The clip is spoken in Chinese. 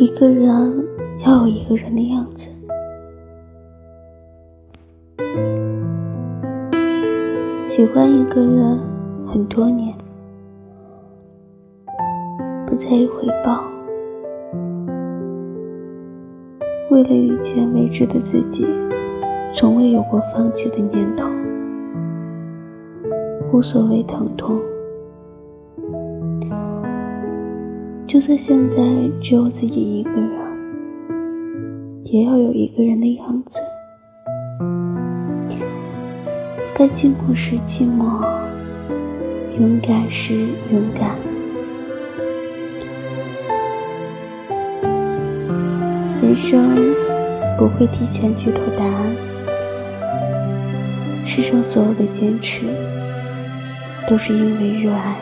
一个人要有一个人的样子。喜欢一个人很多年，不在意回报，为了遇见未知的自己，从未有过放弃的念头，无所谓疼痛。就算现在只有自己一个人，也要有一个人的样子。该寂寞时寂寞，勇敢时勇敢。人生不会提前剧透答案，世上所有的坚持，都是因为热爱。